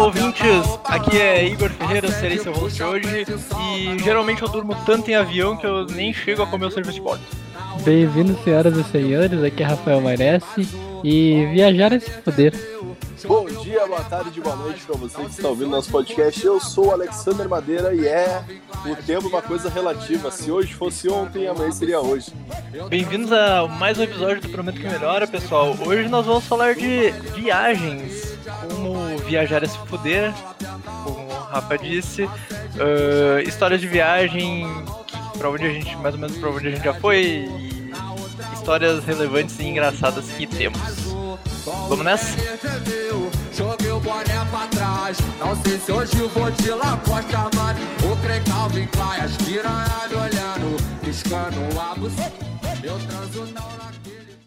ouvintes! Aqui é Igor Ferreira, eu serei seu host hoje. E geralmente eu durmo tanto em avião que eu nem chego a comer o serviço de bordo. Bem-vindos, senhoras e senhores. Aqui é Rafael Mairesse. E viajar é se poder. Bom dia, boa tarde, boa noite pra você que está ouvindo nosso podcast. Eu sou o Alexander Madeira e é o tempo uma coisa relativa. Se hoje fosse ontem, amanhã seria hoje. Bem-vindos a mais um episódio do Prometo que Melhora, pessoal. Hoje nós vamos falar de viagens, como viajar é se poder, como o Rafa disse, uh, histórias de viagem, para onde a gente, mais ou menos para onde a gente já foi, e histórias relevantes e engraçadas que temos. Vamos nessa? Joguei o boné pra trás. Não sei se hoje vou de. O as olhando, piscando. Eu transo não naquele.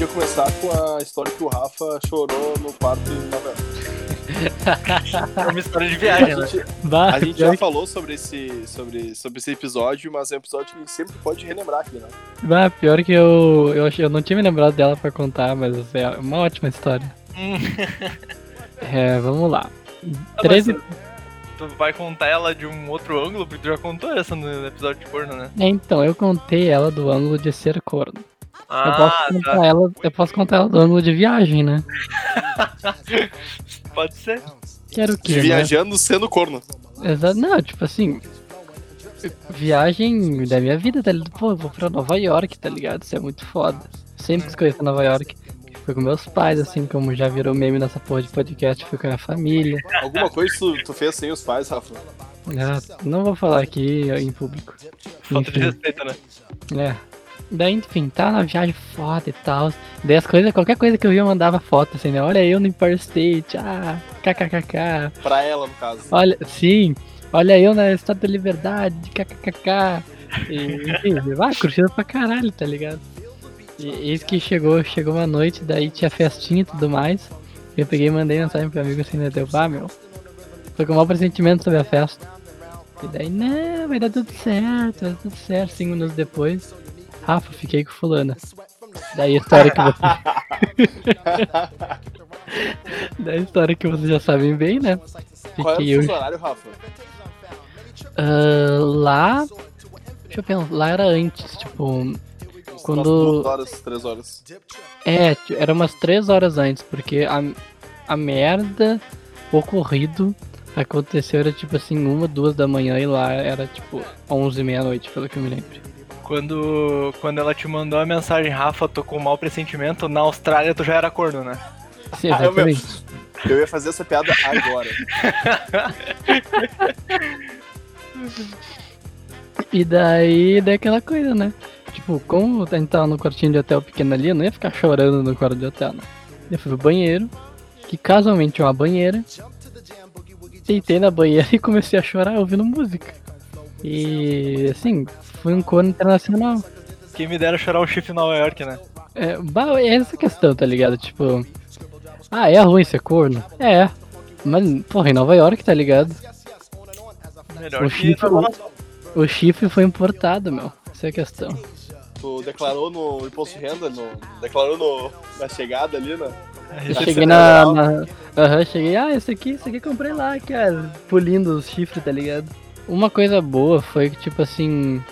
Podia começar com a história que o Rafa chorou no quarto em Nova York. É uma história de viagem, A né? gente, Bah, a gente já que- falou sobre esse, sobre, sobre esse episódio, mas é um episódio que a gente sempre pode relembrar aqui, né? bah, pior que eu, eu, achei- eu não tinha me lembrado dela pra contar, mas é uma ótima história. Hum. É, vamos lá. Ah, 13. mas Tu vai contar ela de um outro ângulo, porque tu já contou essa no episódio de corno, né? Então, eu contei ela do ângulo de ser corno. Eu, Ah, posso contar ela, eu posso contar ela do ângulo de viagem, né? pode ser. Que era o quê? né? Viajando sendo corno. Exato. Não, tipo assim. Viagem da minha vida, tá ligado? Pô, eu vou pra Nova York, tá ligado? Isso é muito foda. Sempre quis conhecer Nova York. Fui com meus pais, assim, como já virou meme nessa porra de podcast, fui com a minha família. Alguma coisa tu, tu fez sem os pais, Rafa? Ah, não vou falar aqui em público. Falta de Enfim. respeito, né? É. Daí, enfim, tá na viagem foda e tal. Daí as coisas, qualquer coisa que eu via eu mandava foto, assim, né? Olha eu no Empire State, ah, kkkk. Pra ela, no caso. Olha, sim, olha eu na Estátua da Liberdade, kkkk. E, enfim, vai, curtindo pra caralho, tá ligado? E eis que chegou, chegou uma noite, daí tinha festinha e tudo mais. Eu peguei e mandei mensagem pro amigo assim, né? Deu, ah, meu. Tô com um mau pressentimento sobre a festa. E daí, não, vai dar tudo certo, vai dar tudo certo. Cinco minutos depois, Rafa, fiquei com fulana. Daí a história que você. daí a história que vocês já sabem bem, né? Qual era o Fiquei eu horário, Rafa? Ah, lá. Deixa eu pensar, lá era antes, tipo. Quando. duas horas, três horas. É, t- era umas três horas antes, porque a, a merda ocorrido aconteceu, era tipo assim, uma, duas da manhã e lá era tipo onze, meia-noite, pelo que eu me lembro. Quando, quando ela te mandou a mensagem, Rafa, tô com um mau pressentimento, na Austrália tu já era corno, né? Sim, Ah, eu me- exatamente. Eu ia fazer essa piada agora. E daí, daí aquela coisa, né? Tipo, como a gente tava no quartinho de hotel pequeno ali, eu não ia ficar chorando no quarto de hotel, né? Eu fui pro banheiro, que casualmente tinha uma banheira. Deitei na banheira e comecei a chorar ouvindo música. E assim, foi um corno internacional. Quem me dera chorar o chifre em Nova York, né? É, bah, é essa questão, tá ligado? Tipo, ah, é ruim ser corno? É. Mas, porra, em Nova York, tá ligado? Melhor O chifre, o, o chifre foi importado, meu. Essa é a questão. Tu declarou no imposto de renda, no, declarou no, na chegada ali, né? Eu cheguei na. na aham, cheguei, ah, esse aqui, esse aqui eu comprei lá, cara, pulindo os chifres, tá ligado? Uma coisa boa foi que, tipo assim.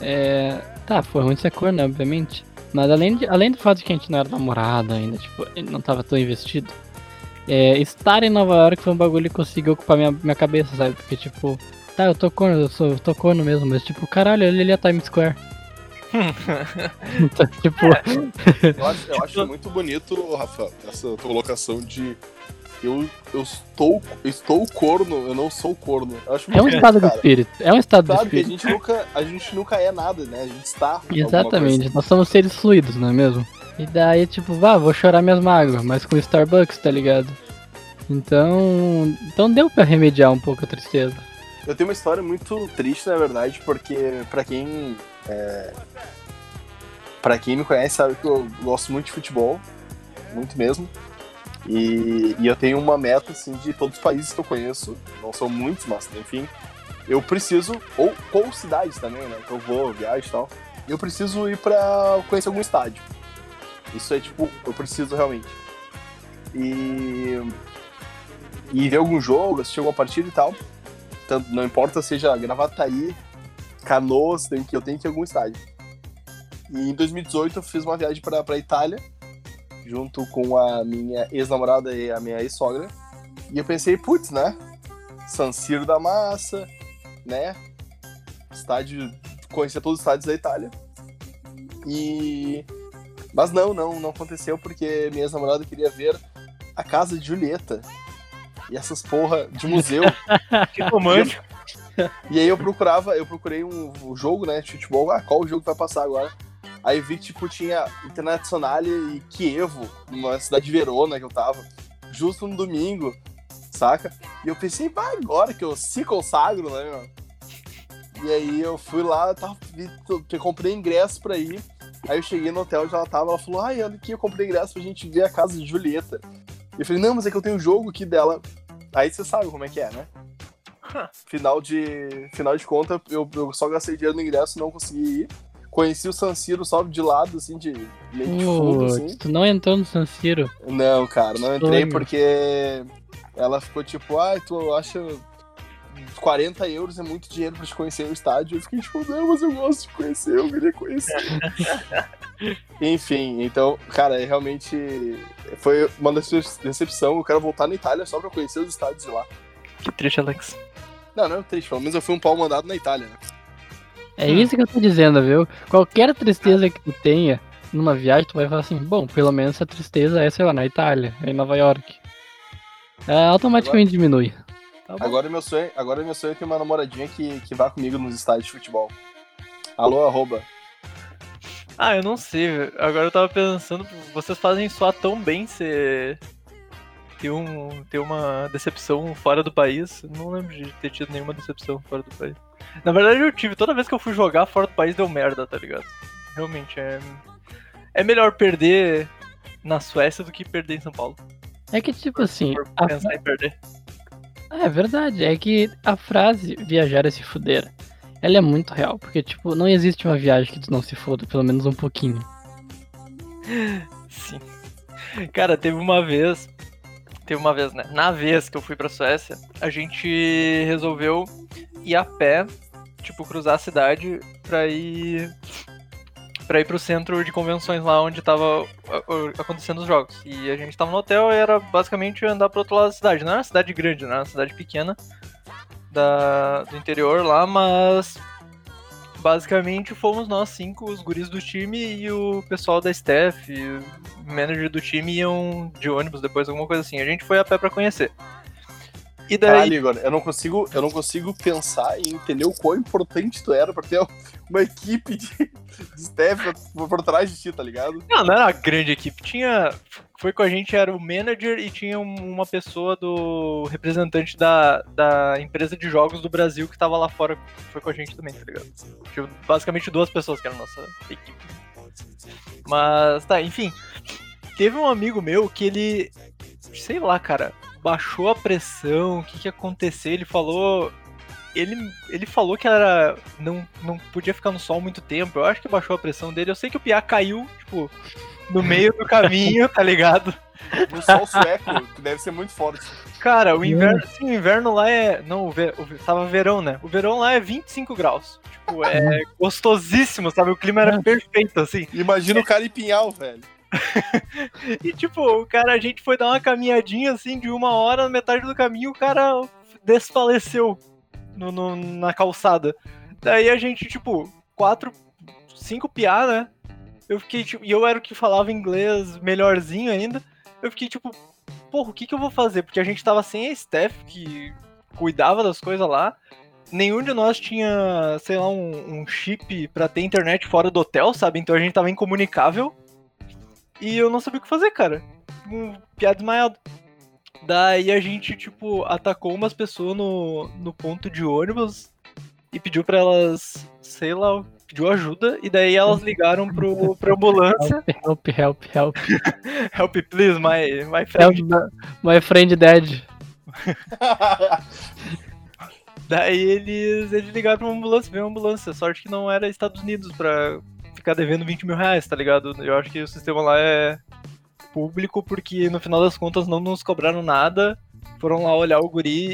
É. Tá, foi ruim ser corno, né, obviamente. Mas além, de, além do fato de que a gente não era namorado ainda, tipo, ele não tava tão investido. É, estar em Nova York foi um bagulho que conseguiu ocupar minha, minha cabeça, sabe? Porque, tipo, tá, eu tô corno, eu, sou, eu tô corno mesmo, mas, tipo, caralho, olha ali a Times Square. então, tipo, Eu acho, eu acho muito bonito, Rafa, essa colocação de eu, eu estou, estou corno, eu não sou corno. É um estado de cara. espírito. É um estado de que a espírito. gente nunca, a gente nunca é nada, né? A gente está. Exatamente, nós somos seres fluidos, não é mesmo? E daí, tipo, vá, vou chorar minhas mágoas, mas com Starbucks, tá ligado? Então. Então deu pra remediar um pouco a tristeza. Eu tenho uma história muito triste, na verdade, porque pra quem. É... Pra quem me conhece sabe que eu gosto muito de futebol, muito mesmo. E, e eu tenho uma meta assim de todos os países que eu conheço, não são muitos, mas enfim, eu preciso, ou qual cidades também, né? Que eu vou, viajo e tal. Eu preciso ir pra conhecer algum estádio. Isso é tipo, eu preciso realmente. E. E ver algum jogo, assistir alguma partida e tal. Tanto, não importa seja Gravataí, Canoas, tem que, eu tenho que ir em algum estádio. E em 2018 eu fiz uma viagem pra, pra Itália, junto com a minha ex-namorada e a minha ex-sogra. E eu pensei, putz, né? San Siro da Massa, né? Estádio. Conhecer todos os estádios da Itália. E. Mas não, não, não aconteceu porque minha ex-namorada queria ver a casa de Julieta. E essas porra de museu. Que romântico. E aí eu procurava, eu procurei um, um jogo, né, de futebol, ah, qual o jogo vai passar agora? Aí vi que, tipo, tinha Internazionale e Kievo, numa cidade de Verona que eu tava, justo no domingo, saca? E eu pensei, vai agora que eu se consagro, né, meu? E aí eu fui lá, tava, vi- eu comprei ingresso pra ir, aí eu cheguei no hotel onde ela tava, ela falou, ai, olha aqui, eu comprei ingresso pra gente ver a casa de Julieta. E eu falei, não, mas é que eu tenho um jogo aqui dela. Aí você sabe como é que é, né? Final de, final de conta, eu, eu só gastei dinheiro no ingresso, não consegui ir. Conheci o San Siro só de lado, assim, de meio de fundo, assim. tu não entrou no San Siro. Não, cara, não entrei Sonho. porque ela ficou tipo, ai, tu acha 40 euros é muito dinheiro pra te conhecer o estádio. Eu fiquei tipo, não, mas eu gosto de conhecer, eu queria conhecer. Enfim, então, cara, é realmente foi uma decep- decepção. Eu quero voltar na Itália só pra conhecer os estádios de lá. Que triste, Alex. Não, não é triste, pelo menos eu fui um pau mandado na Itália, né? É isso que eu tô dizendo, viu? Qualquer tristeza que tu tenha numa viagem, tu vai falar assim, bom, pelo menos essa tristeza é, sei lá, na Itália, é em Nova York. É, automaticamente diminui. Tá. Agora meu sonho, agora meu sonho é ter uma namoradinha que, que vá comigo nos estádios de futebol. Alô, arroba. Ah, eu não sei. Agora eu tava pensando, vocês fazem soar tão bem ser. Ter, um, ter uma decepção fora do país. Não lembro de ter tido nenhuma decepção fora do país. Na verdade, eu tive. Toda vez que eu fui jogar fora do país, deu merda, tá ligado? Realmente, é. É melhor perder na Suécia do que perder em São Paulo. É que, tipo assim, Por a pensar em perder. É verdade, é que a frase viajar é se fuder, ela é muito real, porque, tipo, não existe uma viagem que tu não se foda, pelo menos um pouquinho. Sim. Cara, teve uma vez. Teve uma vez, né? Na vez que eu fui pra Suécia, a gente resolveu ir a pé, tipo, cruzar a cidade pra ir. pra ir pro centro de convenções lá onde tava acontecendo os jogos. E a gente tava no hotel e era basicamente andar pro outro lado da cidade. Não era uma cidade grande, não era uma cidade pequena da, do interior lá, mas basicamente fomos nós cinco, os guris do time e o pessoal da staff, o manager do time iam de ônibus depois, alguma coisa assim. A gente foi a pé pra conhecer. E daí. Caralho, Igor, eu não consigo, eu não consigo pensar e entender o quão importante tu era pra ter uma equipe de, de staff por, por trás de ti, tá ligado? Não, não era uma grande equipe. Tinha. Foi com a gente, era o manager e tinha um- uma pessoa do representante da, da empresa de jogos do Brasil que tava lá fora. Foi com a gente também, tá ligado? Tinha basicamente duas pessoas que eram nossa equipe. Mas, tá, enfim. Teve um amigo meu que ele. Sei lá, cara. Baixou a pressão, o que que aconteceu? Ele falou. Ele, ele falou que era. Não, não podia ficar no sol muito tempo. Eu acho que baixou a pressão dele. Eu sei que o Piá caiu, tipo, no meio do caminho, tá ligado? No sol sueco, que deve ser muito forte. Cara, o inverno, sim, o inverno lá é. Não, o, ver, o tava verão, né? O verão lá é 25 graus. Tipo, é gostosíssimo, sabe? O clima era perfeito, assim. Imagina o cara em Pinhal, velho. E tipo, o cara, a gente foi dar uma caminhadinha assim de uma hora, na metade do caminho, o cara desfaleceu no, no- na calçada. Daí a gente, tipo, quatro, cinco piá, né? Eu fiquei, tipo, e eu era o que falava inglês melhorzinho ainda. Eu fiquei, tipo, porra, o que que eu vou fazer? Porque a gente tava sem a Steph, que cuidava das coisas lá. Nenhum de nós tinha, sei lá, um, um chip pra ter internet fora do hotel, sabe? Então a gente tava incomunicável. E eu não sabia o que fazer, cara. Um piada desmaiado. Daí a gente, tipo, atacou umas pessoas no, no ponto de ônibus e pediu pra elas, sei lá, pediu ajuda. E daí elas ligaram pro, pra ambulância. Help, help, help. Help, please, my, my Help, friend. my friend dead. Daí eles, eles ligaram pra uma ambulância, veio uma ambulância. Sorte que não era Estados Unidos pra ficar devendo 20 mil reais, tá ligado? Eu acho que o sistema lá é público porque no final das contas não nos cobraram nada. Foram lá olhar o guri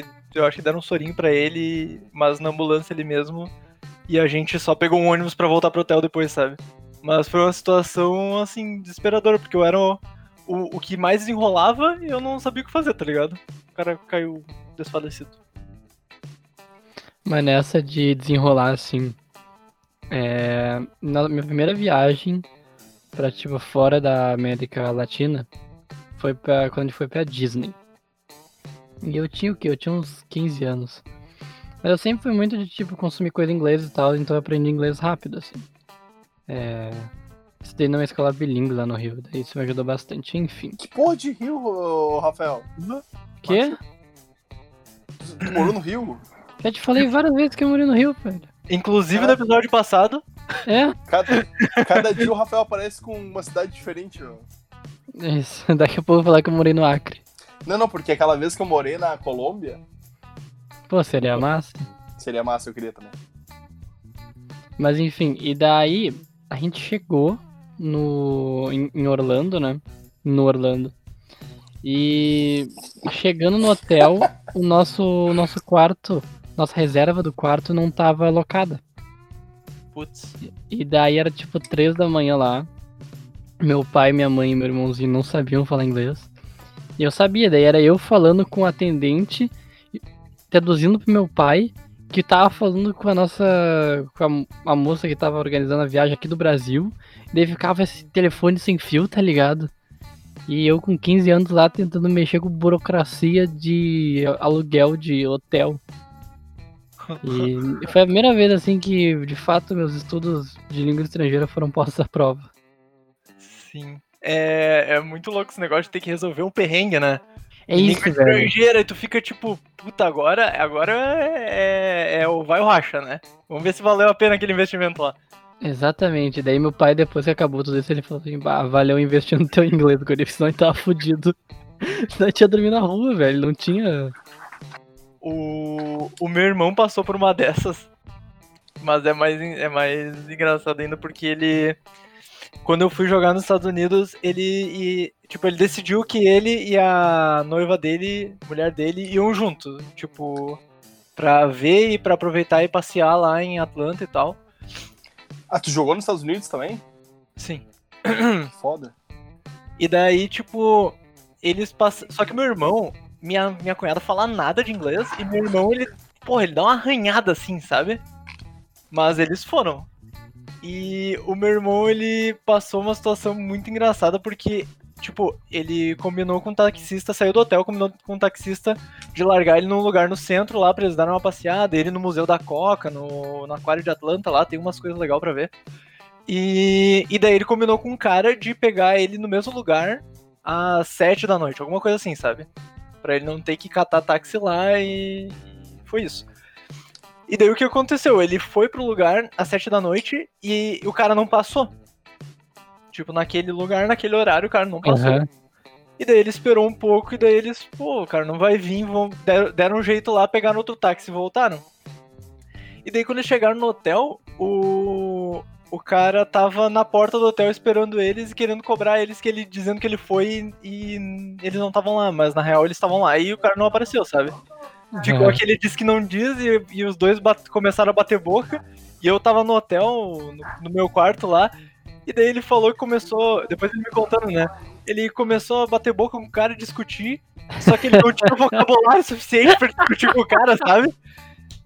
e eu acho que deram um sorinho pra ele, mas na ambulância ele mesmo. E a gente só pegou um ônibus pra voltar pro hotel depois, sabe? Mas foi uma situação, assim, desesperadora, porque eu era o, o, o que mais desenrolava e eu não sabia o que fazer, tá ligado? O cara caiu desfalecido. Mas nessa de desenrolar, assim. É, na minha primeira viagem pra, tipo, fora da América Latina foi pra, quando a gente foi pra Disney. E eu tinha o quê? Eu tinha uns 15 anos. Mas eu sempre fui muito de, tipo, consumir coisa em inglês e tal, então eu aprendi inglês rápido, assim. É... Estudei numa escola bilíngue lá no Rio, daí isso me ajudou bastante, enfim. Que porra de Rio, ô, Rafael? Quê? Tu, morou no Rio? Já te falei várias vezes que eu morei no Rio, velho. Inclusive no episódio passado, É? Cada, cada dia o Rafael aparece com uma cidade diferente, ó. Isso. Daqui a pouco eu vou falar que eu morei no Acre. Não, não, porque aquela vez que eu morei na Colômbia, Pô, seria massa. seria massa, eu queria também. Mas enfim, e daí a gente chegou no em, em Orlando, né? No Orlando. E chegando no hotel, o nosso o nosso quarto, nossa reserva do quarto não tava alocada. putz, E daí era tipo três da manhã lá. Meu pai, minha mãe e meu irmãozinho não sabiam falar inglês. E eu sabia, daí era eu falando com o atendente, traduzindo pro meu pai, que tava falando com a nossa. com a, a moça que tava organizando a viagem aqui do Brasil. E daí ficava esse telefone sem fio, tá ligado? E eu com 15 anos lá tentando mexer com burocracia de aluguel de hotel. E foi a primeira vez assim que, de fato, meus estudos de língua estrangeira foram postos à prova. sim. É, é muito louco esse negócio de ter que resolver um perrengue, né? É Língua isso, velho. estrangeira, e tu fica tipo, puta, agora, agora é, é o vai ou racha, né? Vamos ver se valeu a pena aquele investimento lá. Exatamente. Daí meu pai, depois que acabou tudo isso, ele falou assim, bah, valeu investir no teu inglês, Guri, senão ele tava fudido. senão ele tinha dormido na rua, velho. Não tinha. O, o meu irmão passou por uma dessas, mas é mais, é mais engraçado ainda porque ele. Quando eu fui jogar nos Estados Unidos, ele. e, tipo, ele decidiu que ele e a noiva dele, mulher dele, iam junto. Tipo, pra ver e pra aproveitar e passear lá em Atlanta e tal. Ah, tu jogou nos Estados Unidos também? Sim. Foda. E daí, tipo, eles passam. Só que meu irmão, minha, minha cunhada fala nada de inglês, e meu irmão, ele. Porra, ele dá uma arranhada assim, sabe? Mas eles foram. E o meu irmão, ele passou uma situação muito engraçada, porque, tipo, ele combinou com o taxista, saiu do hotel, combinou com o taxista de largar ele num lugar no centro lá pra eles darem uma passeada, ele no Museu da Coca, no, no Aquário de Atlanta lá, tem umas coisas legais pra ver. E, e daí ele combinou com um cara de pegar ele no mesmo lugar às sete da noite, alguma coisa assim, sabe? Pra ele não ter que catar táxi lá e foi isso. E daí o que aconteceu? Ele foi pro lugar às sete da noite e o cara não passou. Tipo, naquele lugar, naquele horário, o cara não passou. Aham. E daí ele esperou um pouco e daí eles, pô, o cara não vai vir, vão, deram, deram um jeito lá, pegaram outro táxi e voltaram. E daí quando eles chegaram no hotel, o, o cara tava na porta do hotel esperando eles e querendo cobrar eles, que ele dizendo que ele foi e, e eles não estavam lá, mas na real eles estavam lá e o cara não apareceu, sabe? Ficou Aham. aquele diz que não diz e, e os dois começaram a bater boca. E eu tava no hotel, no, no meu quarto lá, e daí ele falou que começou, depois ele me contando, né? Ele começou a bater boca com o cara e discutir, só que ele não tinha vocabulário suficiente pra discutir com o cara, sabe?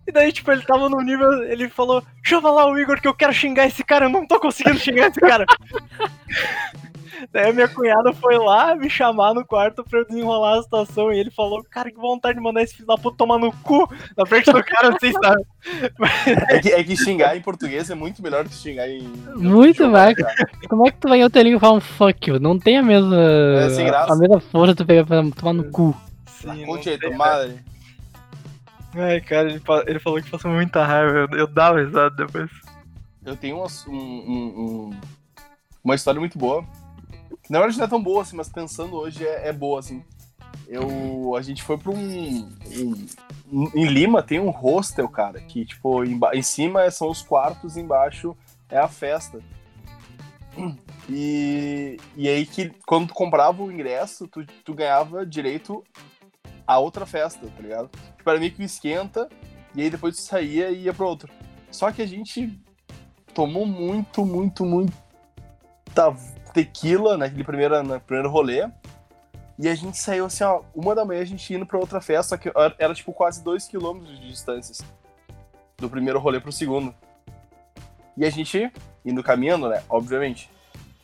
E daí, tipo, ele tava num nível, ele falou, chama lá o Igor que eu quero xingar esse cara, eu não tô conseguindo xingar esse cara. Daí minha cunhada foi lá me chamar no quarto pra eu desenrolar a situação e ele falou, cara, que vontade de mandar esse filho da puta tomar no cu na frente do cara, assim, sabe? É que, é que xingar em português é muito melhor que xingar em. Muito mais. Como é que tu vai em outra língua e falar um fuck you? Não tem a mesma. É, sem graça. a mesma força tu pegar pra tomar no cu. Sim, não Conte aí, sei, tua madre. Ai, cara, ele, ele falou que passou muita raiva, eu, eu dava risada depois. Eu tenho um- um- um- uma história muito boa. Na verdade não é tão boa assim, mas pensando hoje é, é boa, assim. eu, a gente foi pra um, um- Em Lima tem um hostel, cara, que, tipo, emba- em cima são os quartos, embaixo é a festa. E, e aí que quando tu comprava o ingresso, tu, tu ganhava direito a outra festa, tá ligado? Tipo, era meio que esquenta, e aí depois tu saía e ia pro outro. Só que a gente tomou muito, muito, muita tequila naquele primeiro, no primeiro rolê. E a gente saiu assim, ó, uma da manhã a gente indo pra outra festa, que era, era, tipo quase dois quilômetros de distâncias. Do primeiro rolê pro segundo. E a gente indo caminhando, né? Obviamente.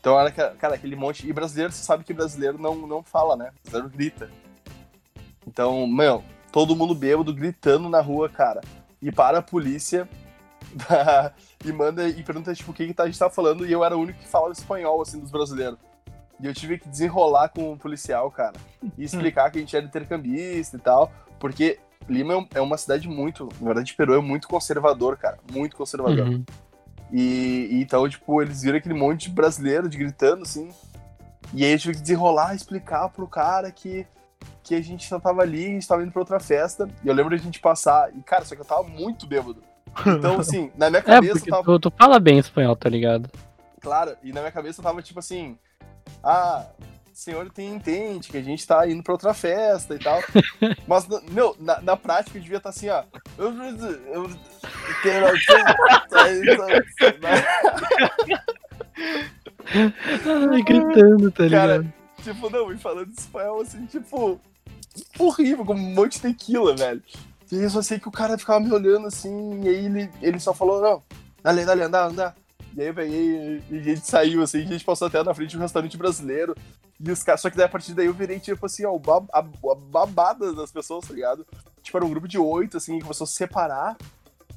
Então era, ca- cara, aquele monte. E brasileiro, você sabe que brasileiro não, não fala, né? Brasileiro grita. Então, meu, todo mundo bêbado gritando na rua, cara. E para a polícia e manda e pergunta, tipo, o que, que tá- a gente tá falando. E eu era o único que falava espanhol, assim, dos brasileiros. E eu tive que desenrolar com o policial, cara. E explicar que a gente era intercambista e tal. Porque Lima é um- é uma cidade muito. Na verdade, Peru é muito conservador, cara. Muito conservador. Uhum. E, e então, tipo, eles viram aquele monte de brasileiro de gritando, assim. E aí eu tive que desenrolar, explicar pro cara que, que a gente só tava ali, a gente tava indo pra outra festa. E eu lembro de a gente passar. E, cara, só que eu tava muito bêbado. Então, assim, na minha É, cabeça porque tava. tu, tu fala bem espanhol, tá ligado? Claro, e na minha cabeça tava tipo assim. Ah, o senhor tem, entende que a gente tá indo pra outra festa e tal. Mas, na- meu, na, na prática eu devia estar assim, ó. Eu, eu, eu quero. Ai, gritando, tá Cara, ligado? Tipo, não, e falando espanhol assim, tipo, horrível, com um monte de tequila, velho. E aí eu só sei que o cara ficava me olhando assim, e aí ele, ele só falou, não, dale, dale, andar, andar. E aí eu peguei e a gente saiu, assim, a gente passou até na frente de um restaurante brasileiro. E os caras, só que daí a partir daí eu virei, tipo assim, ó, bab- a, a babada das pessoas, tá ligado? Tipo, era um grupo de oito, assim, que começou a se separar.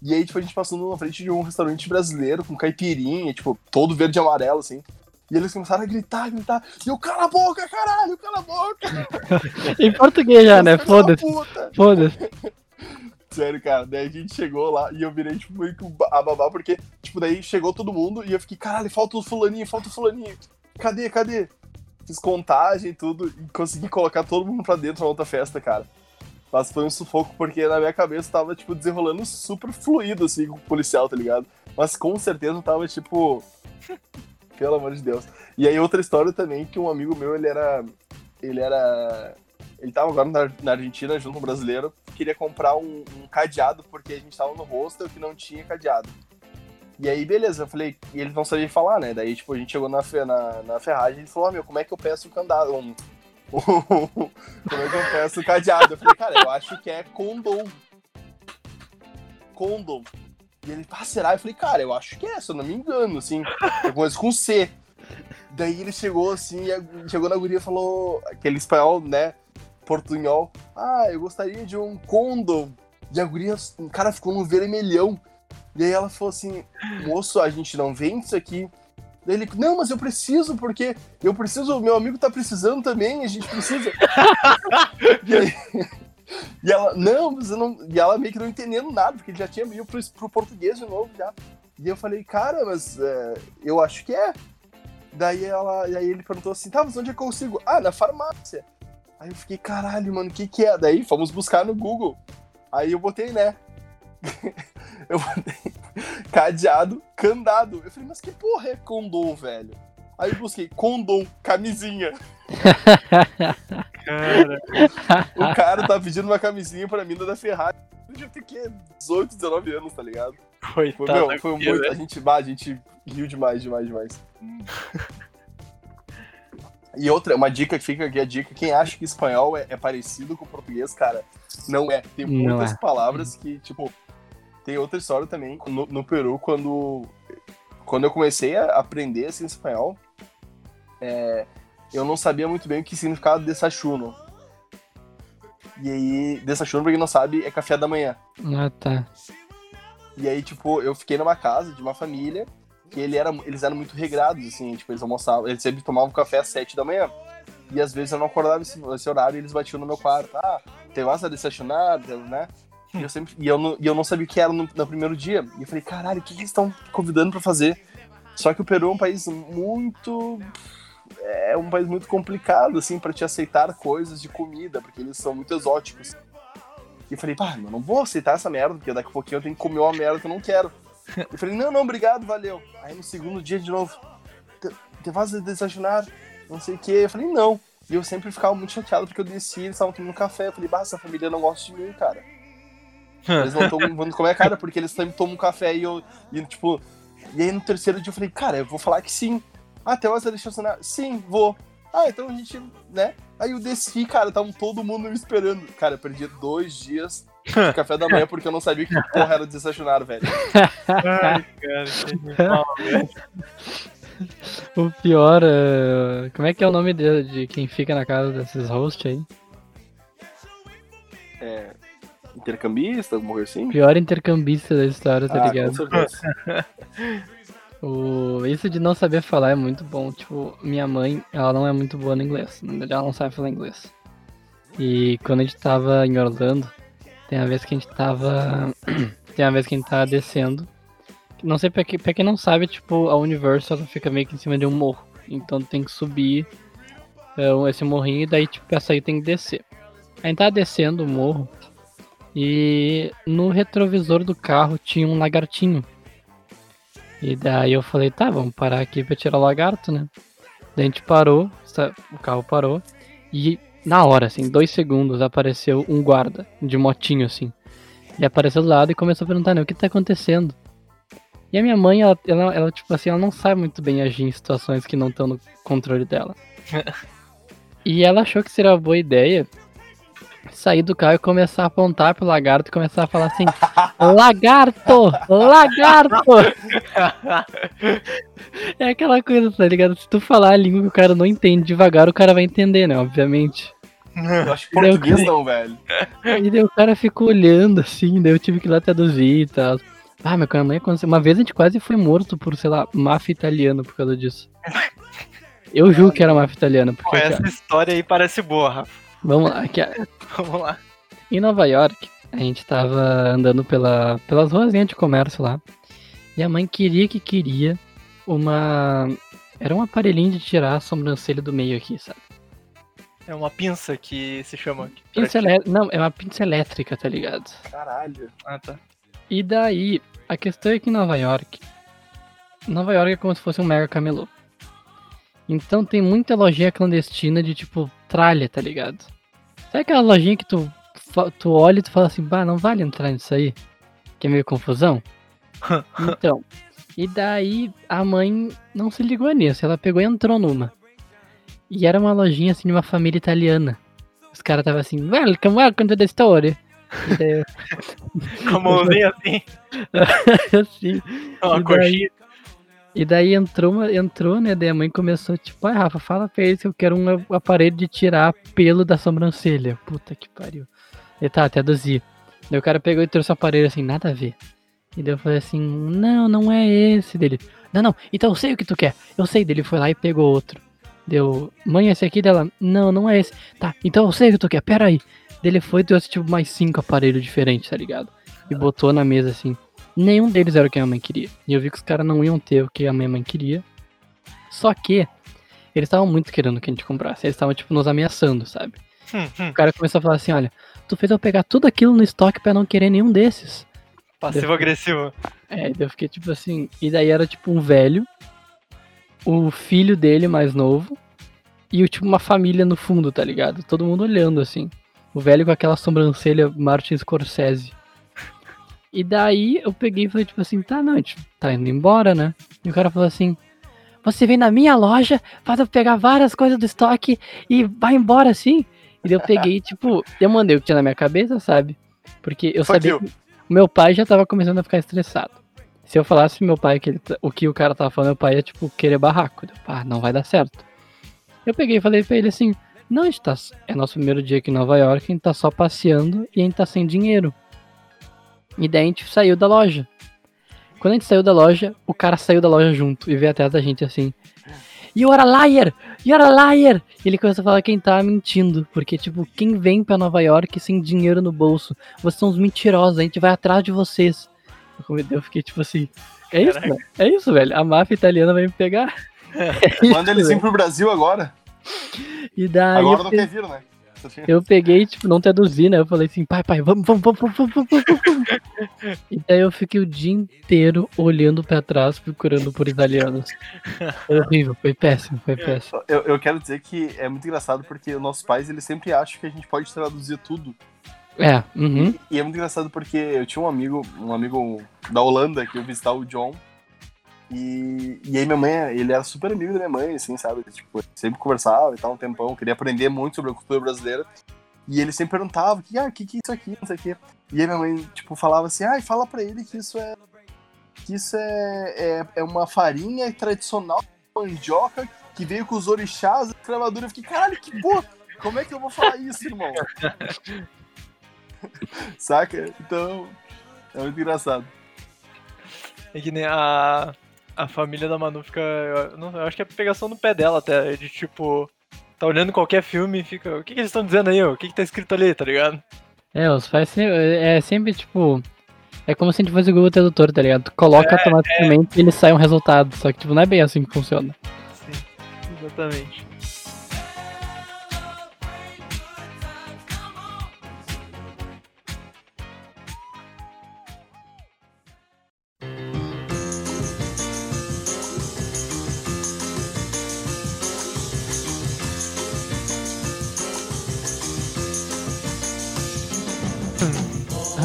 E aí, tipo, a gente passou na frente de um restaurante brasileiro com caipirinha, tipo, todo verde e amarelo, assim. E eles começaram a gritar, gritar. E eu, cala a boca, caralho, cala a boca! Em português já, né? Foda-se. Foda-se. Sério, cara. Daí a gente chegou lá e eu virei, tipo, meio que a babá, porque, tipo, daí chegou todo mundo e eu fiquei, caralho, falta o fulaninho, falta o fulaninho. Cadê, cadê? Fiz contagem e tudo e consegui colocar todo mundo pra dentro na outra festa, cara. Mas foi um sufoco porque na minha cabeça tava, tipo, desenrolando super fluido, assim, com o policial, tá ligado? Mas com certeza tava, tipo... Pelo amor de Deus. E aí outra história também, que um amigo meu, ele era... Ele era... Ele tava agora na, na Argentina, junto com um brasileiro, queria comprar um, um cadeado, porque a gente tava no hostel que não tinha cadeado. E aí, beleza, eu falei, e ele não sabia falar, né? Daí, tipo, a gente chegou na, na, na ferragem e ele falou, ah, meu, como é que eu peço o candado? Um, como é que eu peço o cadeado? Eu falei, cara, eu acho que é condom. Condom. E ele, ah, será? Eu falei, cara, eu acho que é, se eu não me engano, assim. Eu começo com C. Daí ele chegou assim, chegou na guria e falou, aquele espanhol, né? Portunhol. Ah, eu gostaria de um condom. E a guria, o cara ficou no vermelhão. E aí ela falou assim, moço, a gente não vende isso aqui. Daí ele, não, mas eu preciso, porque eu preciso, meu amigo tá precisando também, a gente precisa. e, aí, e ela, não, mas eu não. E ela meio que não entendendo nada, porque ele já tinha meio pro, pro português de novo já. E eu falei, cara, mas é, eu acho que é. Daí ela, e aí ele perguntou assim, tá, mas onde eu consigo? Ah, na farmácia. Aí eu fiquei, caralho, mano, o que que é? Daí fomos buscar no Google. Aí eu botei, né? eu botei cadeado, candado. Eu falei, mas que porra é condom, velho? Aí eu busquei condom, camisinha. Cara, O cara tá pedindo uma camisinha pra mina da Ferrari. Eu ter que 18, 19 anos, tá ligado? Foi, coitado. meu, da foi muito. A velho. gente, bah, a gente riu demais, demais, demais. E outra, uma dica que fica aqui, a dica, quem acha que espanhol é, é parecido com português, cara, não é. Tem Não muitas é. palavras que, tipo, tem outra história também, no, no Peru, quando, quando eu comecei a aprender assim, espanhol, é, eu não sabia muito bem o que significava desayuno. E aí, desayuno, pra quem não sabe, é café da manhã. Ah, tá. E aí, tipo, eu fiquei numa casa de uma família que ele era, eles eram muito regrados, assim, tipo, eles almoçavam, eles sempre tomavam café às sete da manhã. E às vezes eu não acordava esse, esse horário e eles batiam no meu quarto. Ah, te vas a desayunar, né? E eu, sempre, e, eu não, e eu não sabia o que era no, no primeiro dia. E eu falei, caralho, o que, que eles estão convidando pra fazer? Só que o Peru é um país muito. é um país muito complicado, assim, pra te aceitar coisas de comida, porque eles são muito exóticos. E eu falei, pá, eu não vou aceitar essa merda, porque daqui a pouquinho eu tenho que comer uma merda que eu não quero. Eu falei, não, não, obrigado, valeu. Aí no segundo dia de novo, te, vas a desayunar, não sei o que. Eu falei, não. E eu sempre ficava muito chateado porque eu desci eles estavam tomando café. Eu falei, bah, essa família não gosta de mim, cara. Eles não estão vão comer cara porque eles sempre tomam café e eu, e, tipo. E aí no terceiro dia eu falei, cara, eu vou falar que sim. Até deixou assinar? Sim, vou. Ah, então a gente, né? Aí eu desci, cara, tava todo mundo me esperando. Cara, eu perdi dois dias de café da manhã porque eu não sabia que porra era desayunar, velho. Ai, cara, que velho. O pior, é, como é que é o nome de, de quem fica na casa desses hosts aí? É, intercambista, alguma coisa assim? Pior intercambista da história, tá Ah, ligado? O... Isso de não saber falar é muito bom. Tipo, minha mãe, ela não é muito boa no inglês. Na verdade, ela não sabe falar inglês. E quando a gente tava em Orlando, tem uma vez que a gente tava. tem uma vez que a gente tava descendo. Não sei pra, que, pra quem não sabe, tipo, a Universal fica meio que em cima de um morro. Então tem que subir é, esse morrinho e daí, tipo, pra sair tem que descer. A gente tava descendo o morro e no retrovisor do carro tinha um lagartinho. E daí eu falei, tá, vamos parar aqui pra tirar o lagarto, né? Daí a gente parou, o carro parou, e na hora, assim, dois segundos, apareceu um guarda de motinho, assim. E apareceu do lado e começou a perguntar, né, o que tá acontecendo? E a minha mãe, ela, ela, ela, tipo assim, ela não sabe muito bem agir em situações que não estão no controle dela. e ela achou que seria uma boa ideia sair do carro e começar a apontar pro lagarto e começar a falar assim: Lagarto! Lagarto! É aquela coisa, tá ligado? Se tu falar a língua que o cara não entende devagar, o cara vai entender, né? Obviamente. Eu acho que português não, velho. E daí o cara ficou olhando assim, daí eu tive que ir lá traduzir e tal. Ah, meu cara, não acontecer. Uma vez a gente quase foi morto por, sei lá, máfia italiana por causa disso. Eu juro que era máfia italiana, Pô, porque, essa cara, história aí parece boa, Rafa. vamos lá, ó. Vamos lá. Em Nova York, a gente tava andando pela, pelas ruazinhas de comércio lá. E a mãe queria que queria uma. Era um aparelhinho de tirar a sobrancelha do meio aqui, sabe? É uma pinça que se chama. Pinça elé- Não, é uma pinça elétrica, tá ligado? Caralho. Ah, tá. E daí, a questão é que em Nova York. Nova York é como se fosse um mega camelô. Então tem muita lojinha clandestina de tipo tralha, tá ligado? Sabe aquela lojinha que tu, tu olha e tu fala assim, bah, não vale entrar nisso aí? Que é meio confusão? então. E daí a mãe não se ligou nisso, ela pegou e entrou numa. E era uma lojinha assim de uma família italiana. Os caras estavam assim, welcome, welcome to the store. Com a mãozinha assim, assim, uma E daí? E daí entrou, uma- entrou, né? Daí a mãe começou, tipo, ai, Rafa, fala pra eles que eu quero um aparelho de tirar pelo da sobrancelha. Puta que pariu. E tá, traduzir. Daí o cara pegou e trouxe o aparelho assim, nada a ver. E daí eu falei assim, não, não é esse dele. Não, não, então eu sei o que tu quer. Eu sei dele, foi lá e pegou outro. Deu, mãe, esse aqui dela, não, não é esse. Tá, então eu sei o que tu quer, pera aí. Daí Ele foi e trouxe tipo mais cinco aparelhos diferentes, tá ligado? E botou na mesa assim. Nenhum deles era o que a mãe queria. E eu vi que os caras não iam ter o que a minha mãe queria. Só que eles estavam muito querendo que a gente comprasse. Eles estavam, tipo, nos ameaçando, sabe? Hum, hum. O cara começou a falar assim: olha, tu fez eu pegar tudo aquilo no estoque pra não querer nenhum desses. Passivo-agressivo. É, eu fiquei tipo assim. E daí era tipo um velho, o filho dele mais novo, e o tipo uma família no fundo, tá ligado? Todo mundo olhando assim. O velho com aquela sobrancelha Martin Scorsese. E daí eu peguei e falei, tipo assim, tá, não, a gente tá indo embora, né? E o cara falou assim: Você vem na minha loja, faz eu pegar várias coisas do estoque e vai embora assim. E daí eu peguei, tipo, eu mandei o que tinha na minha cabeça, sabe? Porque eu Fuck sabia you. que o meu pai já tava começando a ficar estressado. Se eu falasse pro meu pai que ele tá- o que o cara tava falando, meu pai ia, tipo, querer barraco. Ah, não vai dar certo. Eu peguei e falei pra ele assim: Não, a gente tá. É nosso primeiro dia aqui em Nova York, a gente tá só passeando e a gente tá sem dinheiro. E daí a gente saiu da loja. Quando a gente saiu da loja, o cara saiu da loja junto e veio atrás da gente assim. You're a liar! You're a liar! E ele começou a falar que quem tá mentindo. Porque, tipo, quem vem pra Nova York sem dinheiro no bolso? Vocês são uns mentirosos, a gente vai atrás de vocês. Eu fiquei tipo assim. É isso, velho. É isso, velho. A máfia italiana vai me pegar. Manda eles vir pro Brasil agora. E daí Agora eu, não pe- quer vir, né? eu peguei, tipo, não traduzi, né? Eu falei assim, pai, pai, vamos, vamos, vamos, vamos, vamos, vamos, vamos. E daí eu fiquei o dia inteiro olhando pra trás, procurando por italianos. Foi horrível, foi péssimo, foi péssimo. Eu, eu quero dizer que é muito engraçado porque nossos pais, eles sempre acham que a gente pode traduzir tudo. É, uhum. E é muito engraçado porque eu tinha um amigo, um amigo da Holanda que eu visitava o John. E, e aí minha mãe, ele era super amigo da minha mãe, assim, sabe? Tipo, sempre conversava e tal, um tempão, queria aprender muito sobre a cultura brasileira. E ele sempre perguntava, que, ah, que, que é isso aqui, não sei o quê. E aí minha mãe, tipo, falava assim, ah, fala pra ele que isso é. Que isso é, é, é uma farinha tradicional de mandioca que veio com os orixás da escravatura. Eu fiquei, caralho, que porra! Como é que eu vou falar isso, irmão? Saca? Então, é muito engraçado. É que nem a, a família da Manu fica. Eu, não- eu acho que é pegação no pé dela até. De tipo. Tá olhando qualquer filme e fica. O que, que eles estão dizendo aí? O que, que tá escrito ali, tá ligado? É, os pais se- é sempre tipo. É como se a gente fosse o Google Tradutor, tá ligado? Tu coloca automaticamente e ele sai um resultado. Só que, tipo, não é bem assim que funciona. Sim, exatamente.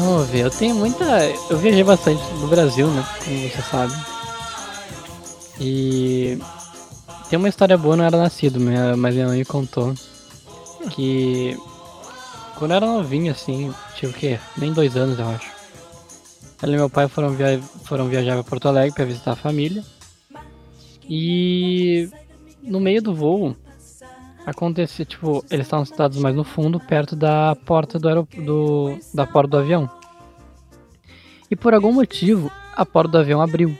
Vamos ver, eu tenho muita. Eu viajei bastante no Brasil, né? Como você sabe. E. Tem uma história boa, não era nascido, mas minha mãe me contou. Que. Quando eu era novinho, assim, tinha o quê? Nem dois anos, eu acho. Ela e meu pai foram, via... foram viajar pra Porto Alegre pra visitar a família. E. No meio do voo, aconteceu, tipo, eles estavam sentados mais no fundo, perto da porta do, aerop... do da porta do avião. E por algum motivo, a porta do avião abriu.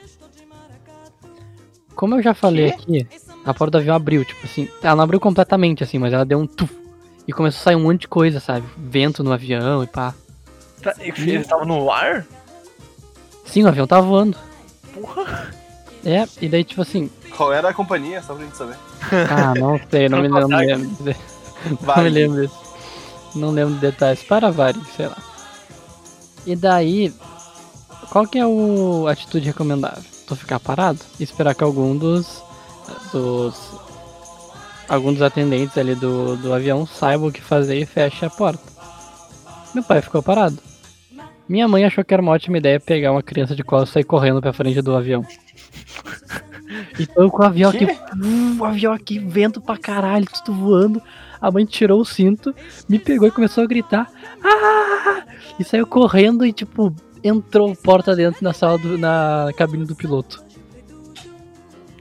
Como eu já falei aqui, a porta do avião abriu, tipo assim, ela não abriu completamente assim, mas ela deu um tuf e começou a sair um monte de coisa, sabe? Vento no avião e pá. Tá, e eles estavam no ar? Sim, o avião tava voando. Porra! É, e daí tipo assim, Qual era a companhia, só pra gente saber? ah, não sei, não me, não me lembro. de- Não me lembro disso. Não lembro de detalhes. Para vários, sei lá. E daí, qual que é o- a atitude recomendável? Tu ficar parado e esperar que algum dos. dos. algum dos atendentes ali do, do avião saiba o que fazer e feche a porta. Meu pai ficou parado. Minha mãe achou que era uma ótima ideia pegar uma criança de colo e sair correndo pra frente do avião. Então com o avião aqui, Quê? uh, o avião aqui, vento pra caralho, tudo voando. A mãe tirou o cinto, me pegou e começou a gritar. Ah! E saiu correndo e, tipo, entrou porta dentro na sala do, na cabine do piloto.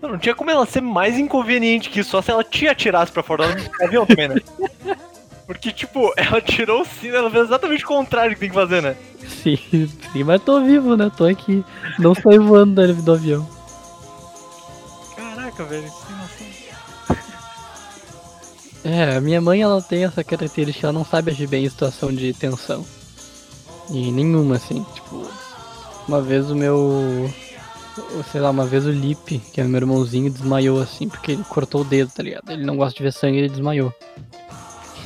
Não, não tinha como ela ser mais inconveniente que isso, só se ela te atirasse pra fora do avião também, né? Porque, tipo, ela tirou o sino, ela fez exatamente o contrário que tem que fazer, né? Sim, sim, mas tô vivo, né? Tô aqui. Não saí voando do avião. Caraca, velho, noção. É, a minha mãe ela tem essa característica, ela não sabe agir bem em situação de tensão. E nenhuma, assim. Uma vez o meu. Sei lá, uma vez o Lipe, que é meu irmãozinho, desmaiou assim, porque ele cortou o dedo, tá ligado? Ele não gosta de ver sangue, ele desmaiou.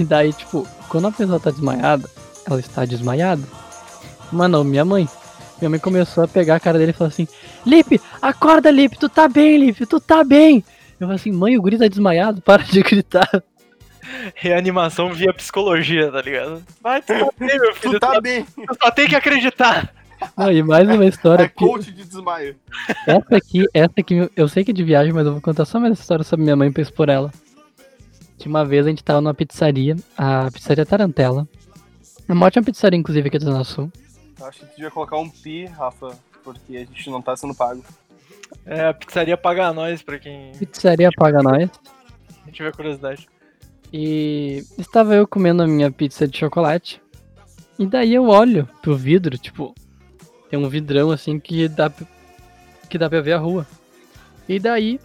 E daí, tipo, quando a pessoa tá desmaiada, ela está desmaiada. Mas não, minha mãe. Minha mãe começou a pegar a cara dele e falou assim: Lipe, acorda, Lipe, tu tá bem, Lipe, tu tá bem. Eu falei assim, mãe, o guri tá desmaiado, para de gritar. Reanimação via psicologia, tá ligado? Vai, tu tá bem, meu filho, Tu tá bem, tu só tem que acreditar. Não, e mais uma história. é que- coach de desmaio. essa aqui, essa aqui, eu sei que é de viagem, mas eu vou contar só mais essa história sobre minha mãe pra expor ela. Tinha uma vez a gente tava numa pizzaria, a pizzaria Tarantela. É uma ótima pizzaria, inclusive, aqui da Zona Sul. Acho que tu devia colocar um pi, Rafa, porque a gente não tá sendo pago. É, a pizzaria paga nós, pra quem Pizzaria paga nós. tiver curiosidade. E estava eu comendo a minha pizza de chocolate. E daí eu olho pro vidro, tipo, tem um vidrão assim que dá que dá pra ver a rua. E daí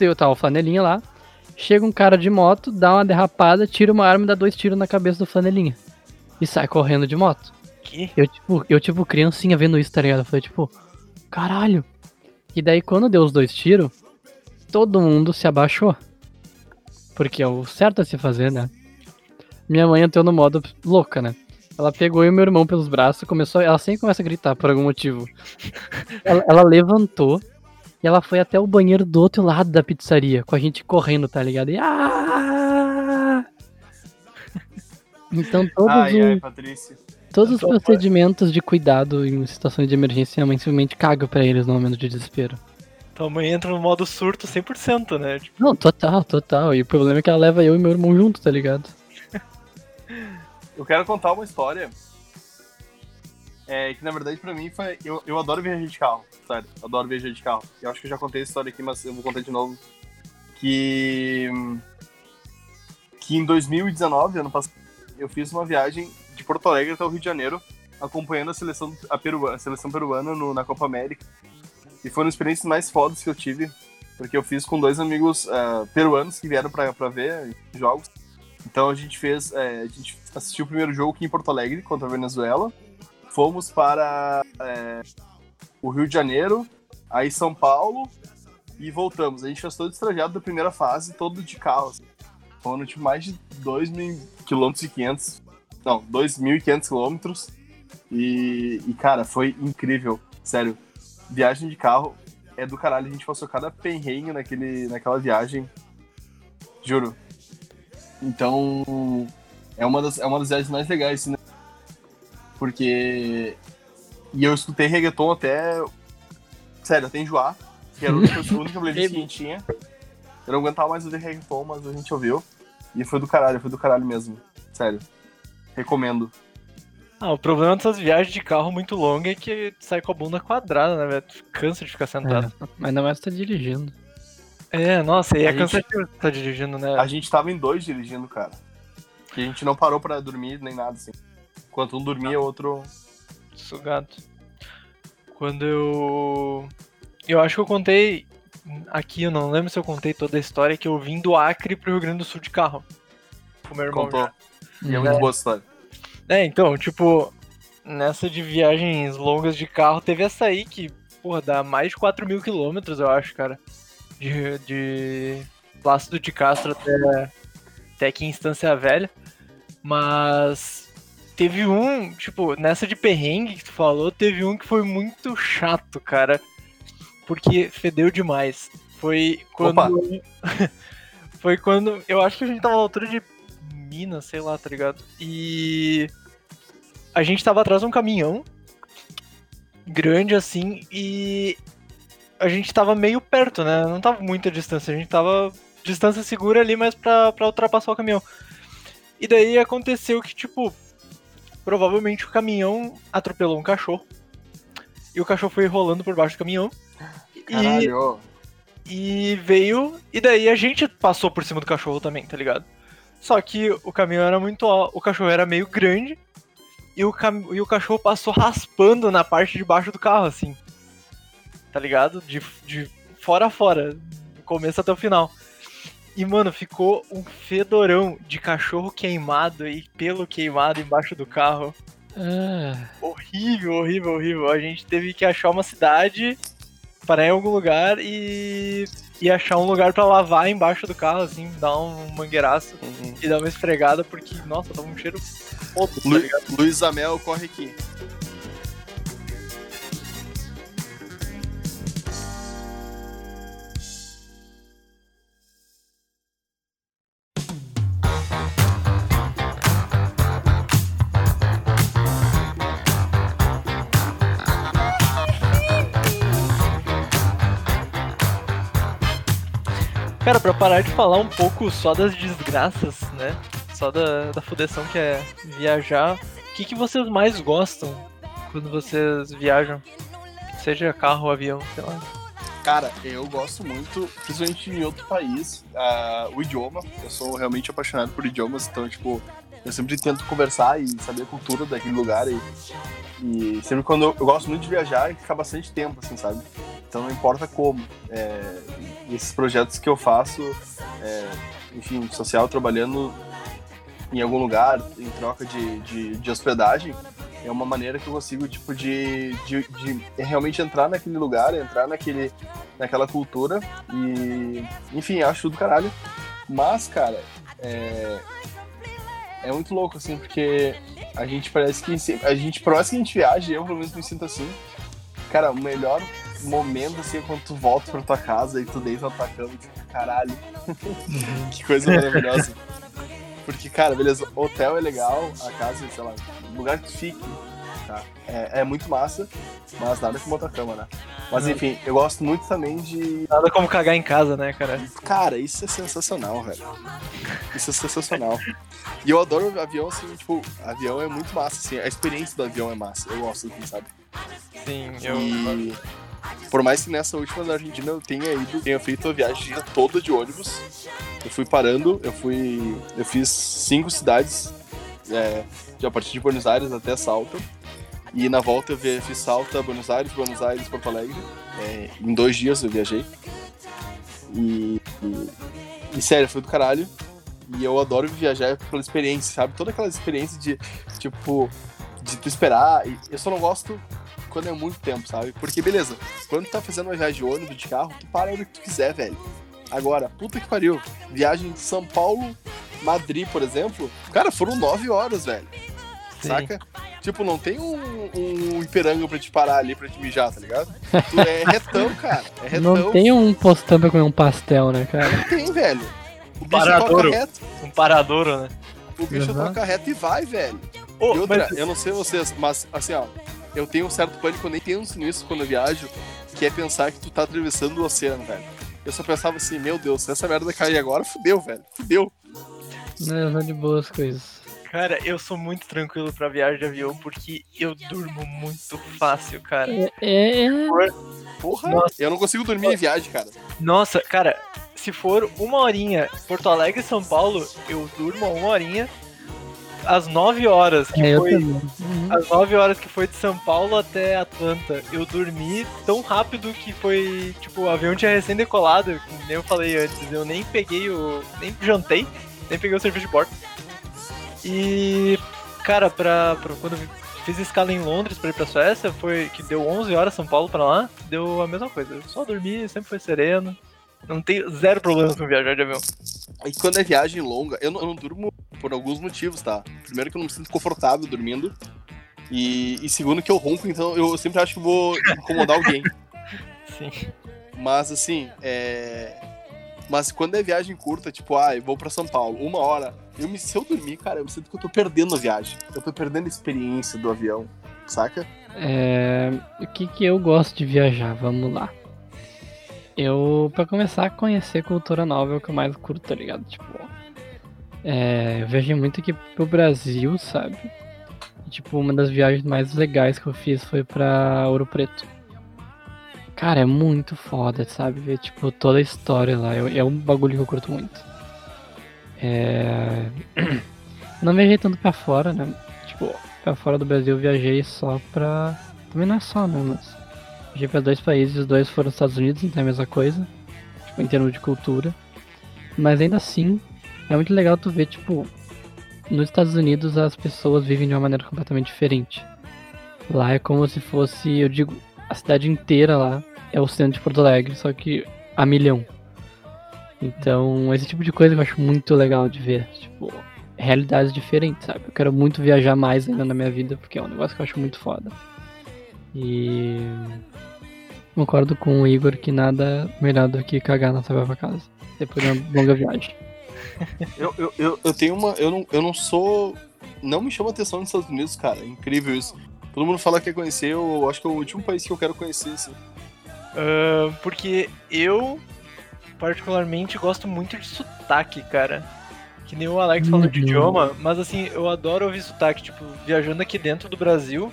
eu tava o flanelinha lá, chega um cara de moto, dá uma derrapada, tira uma arma e dá dois tiros na cabeça do flanelinha. E sai correndo de moto. Que? Eu tipo, eu tipo criancinha vendo isso, tá ligado? Eu falei tipo, caralho. E daí quando deu os dois tiros, todo mundo se abaixou. Porque é o certo a se fazer, né? Minha mãe entrou no modo louca, né? Ela pegou eu e meu irmão pelos braços, começou, ela sempre começa a gritar por algum motivo. ela, ela levantou e ela foi até o banheiro do outro lado da pizzaria, com a gente correndo, tá ligado? E ah! Então todos, Ai, ai, os, todos os Então, procedimentos de cuidado em situações de emergência, minha mãe simplesmente caga pra eles no momento de desespero. Tua mãe entra no modo surto 100%, né? Tipo, Não, total, total. E o problema é que ela leva eu e meu irmão junto, tá ligado? Eu quero contar uma história. É, que na verdade pra mim foi. Eu, eu adoro viajar de carro, sério. Adoro viajar de carro. Eu acho que eu já contei essa história aqui, mas eu vou contar de novo. Que. Que em 2019, ano passado, eu fiz uma viagem de Porto Alegre até o Rio de Janeiro, acompanhando a seleção, a perua- a seleção peruana no- na Copa América. E foram as experiências mais fodas que eu tive, porque eu fiz com dois amigos ah, peruanos que vieram pra, ver jogos. Então a gente fez. é, a gente assistiu o primeiro jogo aqui em Porto Alegre contra a Venezuela. Fomos para é, o Rio de Janeiro, aí São Paulo e voltamos. A gente fez todo esse trajeto da primeira fase, todo de carro. Assim. Foram tipo mais de 2 mil quilômetros e 500. Não, 2.500 quilômetros. E, e, cara, foi incrível. Sério, viagem de carro é do caralho. A gente passou cada perrengue naquele, naquela viagem. Juro. Então, é uma das, é uma das viagens mais legais, né? Porque. E eu escutei reggaeton até. Sério, até enjoar. Que era a única, a única playlist que a gente tinha. Eu não aguentava mais ouvir reggaeton, mas a gente ouviu. E foi do caralho, foi do caralho mesmo. Sério. Recomendo. Ah, o problema dessas viagens de carro muito longas é que tu sai com a bunda quadrada, né, velho? Tu cansa de ficar sentado. Mas não mais tá dirigindo. É, nossa, e é A gente- cansativo estar dirigindo, né? A gente tava em dois dirigindo, cara. E a gente não parou pra dormir nem nada, assim. Enquanto um dormia, o outro. Sugado. Quando eu. Eu acho que eu contei aqui, eu não lembro se eu contei toda a história, que eu vim do Acre pro Rio Grande do Sul de carro. Com meu irmão. Contou. já. E é muito boa história. É, então, tipo, nessa de viagens longas de carro, teve essa aí que, porra, dá mais de 4 mil quilômetros, eu acho, cara. De, de Plácido de Castro até, até aqui em Estância Velha. Mas teve um, tipo, nessa de perrengue que tu falou, teve um que foi muito chato, cara. Porque fedeu demais. Foi quando. Foi quando. Eu acho que a gente tava na altura de Sei lá, tá ligado? E a gente tava atrás de um caminhão grande assim e a gente tava meio perto, né? Não tava muita distância, a gente tava distância segura ali, mas pra, pra ultrapassar o caminhão. E daí aconteceu que, tipo, provavelmente o caminhão atropelou um cachorro. E o cachorro foi rolando por baixo do caminhão. E, Caralho. e veio. E daí a gente passou por cima do cachorro também, tá ligado? Só que o caminhão era muito. al- O cachorro era meio grande. E o, cam... e o cachorro passou raspando na parte de baixo do carro, assim. Tá ligado? De, de fora a fora. Do começo até o final. E, mano, ficou um fedorão de cachorro queimado e pelo queimado embaixo do carro. Ah, Horrível, horrível, horrível. A gente teve que achar uma cidade, parar em algum lugar e, e achar um lugar pra lavar embaixo do carro, assim, dar um mangueiraço e dar uma esfregada, porque, nossa, tava um cheiro podre, tá Lu ligado? Luiz Amel corre aqui. Parar de falar um pouco só das desgraças, né? Só da, da fudeção que é viajar, o que, que vocês mais gostam quando vocês viajam? Seja carro ou avião, sei lá. Cara, eu gosto muito, principalmente em outro país, ah, o idioma. Eu sou realmente apaixonado por idiomas, então, tipo, eu sempre tento conversar e saber a cultura daquele lugar. E, e sempre quando eu, eu gosto muito de viajar e ficar bastante tempo, assim, sabe? Então não importa como. É, esses projetos que eu faço, é, enfim, social, trabalhando em algum lugar, em troca de, de, de hospedagem, é uma maneira que eu consigo, tipo, de, de, de realmente entrar naquele lugar, entrar naquele, naquela cultura e, enfim, acho tudo caralho. Mas, cara, é, é muito louco, assim, porque a gente parece que, a gente, por mais que a gente viaje, eu pelo menos me sinto assim, cara, o melhor momento, assim, é quando tu volta pra tua casa e tu deita na tua cama tipo, caralho, que coisa maravilhosa. Porque, cara, beleza, hotel é legal, a casa, sei lá, lugar que tu fique, tá? É, é muito massa, mas nada como outra cama, né? Mas enfim, eu gosto muito também de. Nada como cagar em casa, né, cara? Cara, isso é sensacional, velho. Isso é sensacional. E eu adoro avião, assim, tipo, avião é muito massa, assim, a experiência do avião é massa. Eu gosto, assim, sabe? Sim, eu. E por mais que nessa última da Argentina eu tenha ido, tenha feito a viagem toda de ônibus, eu fui parando, eu fui. Eu fiz cinco cidades, é, de a partir de Buenos Aires até Salto. E na volta eu vi- fiz Salta, Buenos Aires, Buenos Aires, Porto Alegre. É, em dois dias eu viajei. E, e, e, sério, foi do caralho. E eu adoro viajar pela experiência, sabe? Toda aquela experiência de, tipo, de tu esperar. E eu só não gosto quando é muito tempo, sabe? Porque, beleza, quando tu tá fazendo uma viagem de ônibus, de carro, tu para onde tu quiser, velho. Agora, puta que pariu. Viagem de São Paulo, Madrid, por exemplo. Cara, foram nove horas, velho. Sim. Saca? Tipo, não tem um, um Ipiranga pra te parar ali pra te mijar, tá ligado? Tu é retão, cara. É retão. Não tem um postão pra comer um pastel, né, cara? Não tem, velho. O bicho Paradouro. toca reto. Um paradouro, né? O bicho Exato. toca reto e vai, velho. Ô, E outra, mas- eu não sei vocês, mas assim, ó, eu tenho um certo pânico, eu nem penso nisso quando eu viajo, que é pensar que tu tá atravessando o oceano, velho. Eu só pensava assim, meu Deus, se essa merda cair agora, fudeu, velho. Fudeu. Não, eu de boas coisas. Cara, eu sou muito tranquilo pra viagem de avião porque eu durmo muito fácil, cara. É, é, é- Porra, Nossa. eu não consigo dormir em viagem, cara. Nossa, cara, se for uma horinha Porto Alegre e São Paulo, eu durmo uma horinha. Às 9 horas, que é, eu foi. Uhum. Às 9 horas que foi de São Paulo até Atlanta, eu dormi tão rápido que foi. Tipo, o avião tinha recém decolado, que nem eu falei antes. Eu nem peguei o. nem jantei, nem peguei o serviço de bordo. E. Cara, pra, pra quando eu fiz escala em Londres pra ir pra Suécia, foi que deu 11 horas São Paulo pra lá, deu a mesma coisa. Eu só dormi, sempre foi sereno. Não tenho zero problemas com viajar de avião. E quando é viagem longa, eu não, eu não durmo por alguns motivos, tá? Primeiro que eu não me sinto confortável dormindo. E, e segundo que eu ronco, então eu sempre acho que vou incomodar alguém. Sim. Mas assim, é. Mas quando é viagem curta, tipo, ah, eu vou pra São Paulo, uma hora, eu me, se eu dormir, cara, eu me sinto que eu tô perdendo a viagem. Eu tô perdendo a experiência do avião, saca? É, o que que eu gosto de viajar? Vamos lá. Eu, pra começar a conhecer cultura nova é o que eu mais curto, tá ligado? Tipo, é, eu viajei muito aqui pro Brasil, sabe? E, tipo, uma das viagens mais legais que eu fiz foi pra Ouro Preto. Cara, é muito foda, sabe? Ver, tipo, toda a história lá. É, é um bagulho que eu curto muito. É... Não viajei tanto pra fora, né? Tipo, pra fora do Brasil eu viajei só pra. Também não é só, né? Mas. Viajei pra dois países, os dois foram os Estados Unidos, então é a mesma coisa. Tipo, em termos de cultura. Mas ainda assim, é muito legal tu ver, tipo. Nos Estados Unidos as pessoas vivem de uma maneira completamente diferente. Lá é como se fosse, eu digo, a cidade inteira lá é o centro de Porto Alegre, só que a milhão. Então, esse tipo de coisa eu acho muito legal de ver. Tipo, realidades diferentes, sabe? Eu quero muito viajar mais ainda na minha vida, porque é um negócio que eu acho muito foda. E concordo com o Igor que nada melhor do que cagar na sua própria casa. Depois de uma longa viagem. Eu, eu, eu, eu tenho uma. Eu não, eu não sou. Não me chama atenção nos Estados Unidos, cara. É incrível isso. Todo mundo fala que quer conhecer, eu acho que é o último país que eu quero conhecer, assim. Ah, porque eu, particularmente, gosto muito de sotaque, cara. Que nem o Alex falou de idioma, mas assim, eu adoro ouvir sotaque, tipo, viajando aqui dentro do Brasil.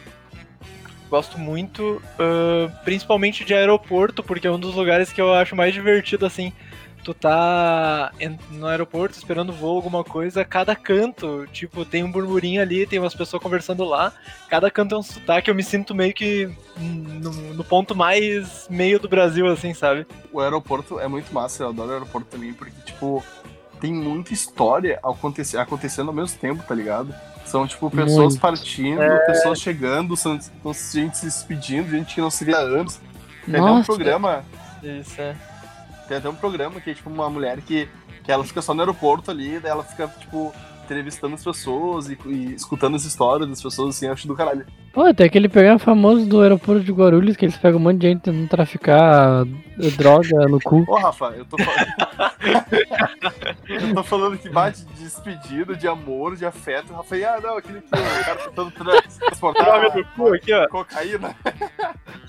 Gosto muito, ah, principalmente de aeroporto, porque é um dos lugares que eu acho mais divertido, assim. Tu tá no aeroporto esperando voo, alguma coisa, cada canto, tipo, tem um burburinho ali, tem umas pessoas conversando lá, cada canto é um sotaque, eu me sinto meio que no, no ponto mais meio do Brasil, assim, sabe? O aeroporto é muito massa, eu adoro o aeroporto também, porque, tipo, tem muita história aconte- acontecendo ao mesmo tempo, tá ligado? São, tipo, pessoas Muito. partindo, pessoas chegando, são, são gente se despedindo, gente que não se vê há anos. Tem até um programa, Isso, é. Tem até um programa que é, tipo, uma mulher que, que ela fica só no aeroporto ali, daí ela fica, tipo, entrevistando as pessoas e, e escutando as histórias das pessoas, assim, eu acho do caralho. Pô, tem aquele programa famoso do aeroporto de Guarulhos que eles pegam um monte de gente tentando traficar eh, droga no cu. Ô, Rafa, eu tô falando. eu tô falando que bate de despedida, de amor, de afeto. Rafa, e, ah, não, aquele que o cara tentando tra- transportar Droga do cu aqui, ó. cocaína.